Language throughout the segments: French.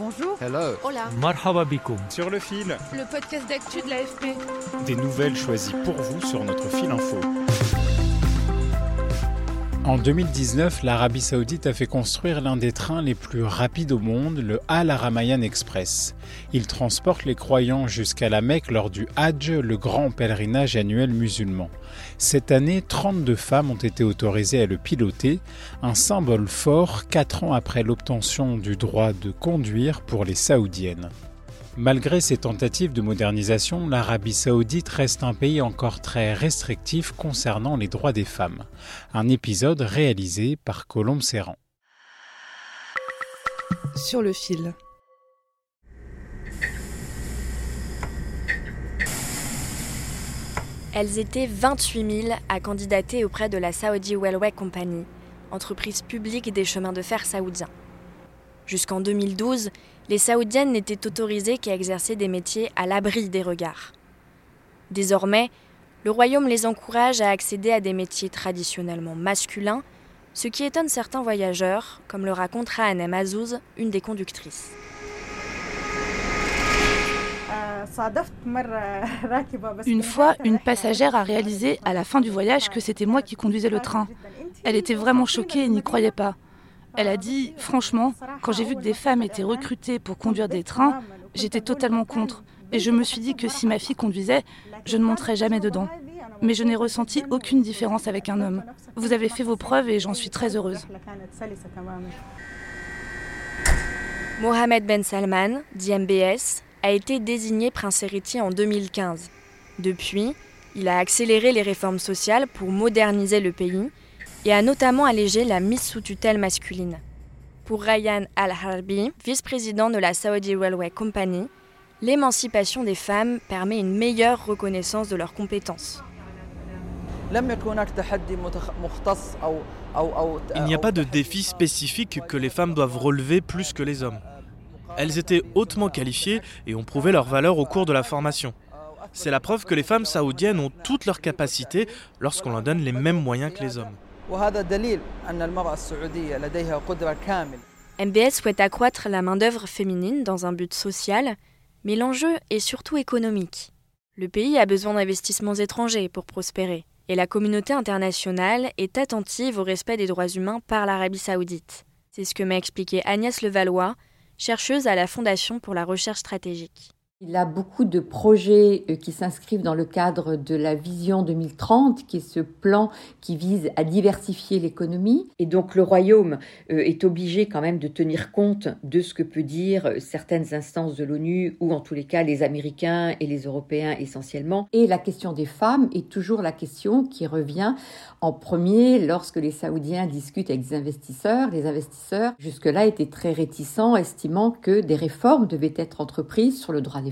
Bonjour. Hello. Hola. Marhaba bikoum. Sur le fil, Le podcast d'actu de l'AFP. des nouvelles choisies pour vous sur notre fil info. En 2019, l'Arabie saoudite a fait construire l'un des trains les plus rapides au monde, le Al Aramayan Express. Il transporte les croyants jusqu'à la Mecque lors du Hajj, le grand pèlerinage annuel musulman. Cette année, 32 femmes ont été autorisées à le piloter, un symbole fort quatre ans après l'obtention du droit de conduire pour les saoudiennes. Malgré ces tentatives de modernisation, l'Arabie saoudite reste un pays encore très restrictif concernant les droits des femmes. Un épisode réalisé par Colombe Serran. Sur le fil. Elles étaient 28 000 à candidater auprès de la Saudi Railway Company, entreprise publique des chemins de fer saoudiens. Jusqu'en 2012, les Saoudiennes n'étaient autorisées qu'à exercer des métiers à l'abri des regards. Désormais, le royaume les encourage à accéder à des métiers traditionnellement masculins, ce qui étonne certains voyageurs, comme le raconte Rahanem Azouz, une des conductrices. Une fois, une passagère a réalisé à la fin du voyage que c'était moi qui conduisais le train. Elle était vraiment choquée et n'y croyait pas. Elle a dit, franchement, quand j'ai vu que des femmes étaient recrutées pour conduire des trains, j'étais totalement contre. Et je me suis dit que si ma fille conduisait, je ne monterais jamais dedans. Mais je n'ai ressenti aucune différence avec un homme. Vous avez fait vos preuves et j'en suis très heureuse. Mohamed Ben Salman, dit MBS, a été désigné prince héritier en 2015. Depuis, il a accéléré les réformes sociales pour moderniser le pays et a notamment allégé la mise sous tutelle masculine. Pour Ryan Al-Harbi, vice-président de la Saudi Railway Company, l'émancipation des femmes permet une meilleure reconnaissance de leurs compétences. Il n'y a pas de défi spécifique que les femmes doivent relever plus que les hommes. Elles étaient hautement qualifiées et ont prouvé leur valeur au cours de la formation. C'est la preuve que les femmes saoudiennes ont toutes leurs capacités lorsqu'on leur donne les mêmes moyens que les hommes. MBS souhaite accroître la main-d'œuvre féminine dans un but social, mais l'enjeu est surtout économique. Le pays a besoin d'investissements étrangers pour prospérer, et la communauté internationale est attentive au respect des droits humains par l'Arabie saoudite. C'est ce que m'a expliqué Agnès Levallois, chercheuse à la Fondation pour la recherche stratégique. Il a beaucoup de projets euh, qui s'inscrivent dans le cadre de la vision 2030, qui est ce plan qui vise à diversifier l'économie. Et donc le royaume euh, est obligé quand même de tenir compte de ce que peut dire euh, certaines instances de l'ONU, ou en tous les cas les Américains et les Européens essentiellement. Et la question des femmes est toujours la question qui revient en premier lorsque les Saoudiens discutent avec des investisseurs. Les investisseurs, jusque-là, étaient très réticents, estimant que des réformes devaient être entreprises sur le droit des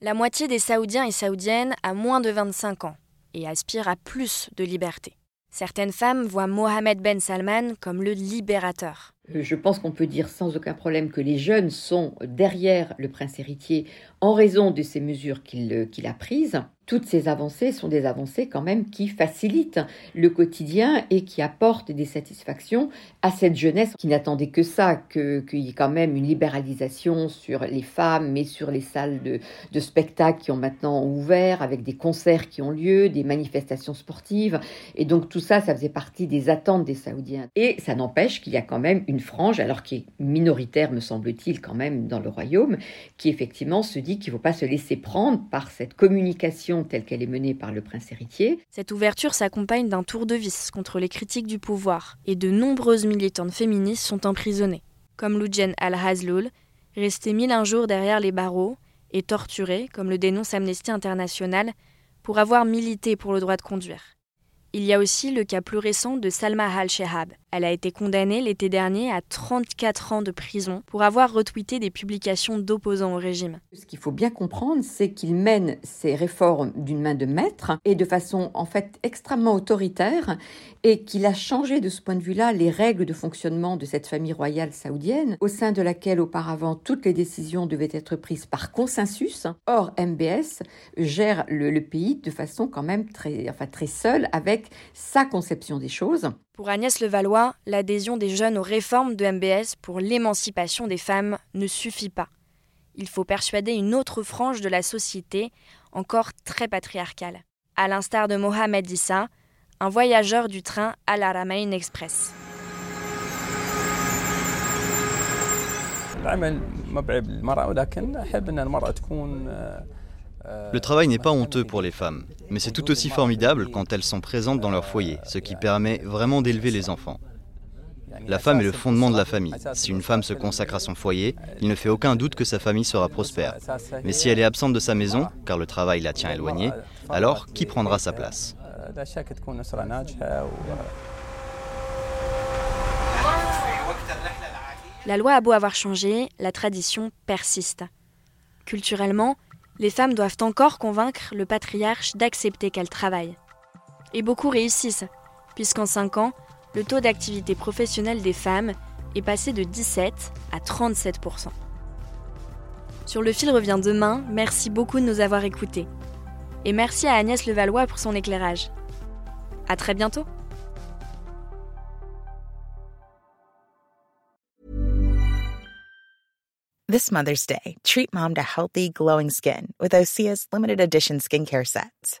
La moitié des Saoudiens et Saoudiennes a moins de 25 ans et aspire à plus de liberté. Certaines femmes voient Mohamed Ben Salman comme le libérateur. Je pense qu'on peut dire sans aucun problème que les jeunes sont derrière le prince héritier en raison de ces mesures qu'il qu'il a prises. Toutes ces avancées sont des avancées quand même qui facilitent le quotidien et qui apportent des satisfactions à cette jeunesse qui n'attendait que ça, qu'il y ait quand même une libéralisation sur les femmes, mais sur les salles de, de spectacle qui ont maintenant ouvert, avec des concerts qui ont lieu, des manifestations sportives. Et donc tout ça, ça faisait partie des attentes des Saoudiens. Et ça n'empêche qu'il y a quand même une frange, alors qui est minoritaire, me semble-t-il, quand même dans le royaume, qui effectivement se dit qu'il ne faut pas se laisser prendre par cette communication telle qu'elle est menée par le prince héritier. Cette ouverture s'accompagne d'un tour de vis contre les critiques du pouvoir et de nombreuses militantes féministes sont emprisonnées, comme Loujen Al-Hazloul, restée mille un jours derrière les barreaux et torturée, comme le dénonce Amnesty International, pour avoir milité pour le droit de conduire. Il y a aussi le cas plus récent de Salma Al-Shehab. Elle a été condamnée l'été dernier à 34 ans de prison pour avoir retweeté des publications d'opposants au régime. Ce qu'il faut bien comprendre, c'est qu'il mène ces réformes d'une main de maître et de façon en fait extrêmement autoritaire et qu'il a changé de ce point de vue-là les règles de fonctionnement de cette famille royale saoudienne au sein de laquelle auparavant toutes les décisions devaient être prises par consensus. Or, MBS gère le, le pays de façon quand même très, enfin, très seule avec sa conception des choses. Pour Agnès Levallois, l'adhésion des jeunes aux réformes de MBS pour l'émancipation des femmes ne suffit pas. Il faut persuader une autre frange de la société, encore très patriarcale. À l'instar de Mohamed Issa, un voyageur du train Al Aramain Express. Le travail n'est pas honteux pour les femmes, mais c'est tout aussi formidable quand elles sont présentes dans leur foyer, ce qui permet vraiment d'élever les enfants. La femme est le fondement de la famille. Si une femme se consacre à son foyer, il ne fait aucun doute que sa famille sera prospère. Mais si elle est absente de sa maison, car le travail la tient éloignée, alors qui prendra sa place? La loi a beau avoir changé, la tradition persiste. Culturellement, les femmes doivent encore convaincre le patriarche d'accepter qu'elles travaillent. Et beaucoup réussissent, puisqu'en 5 ans, le taux d'activité professionnelle des femmes est passé de 17 à 37% Sur le fil revient demain, merci beaucoup de nous avoir écoutés. Et merci à Agnès Levallois pour son éclairage. À très bientôt! This Mother's Day, treat mom to healthy, glowing skin with Osea's limited edition skincare sets.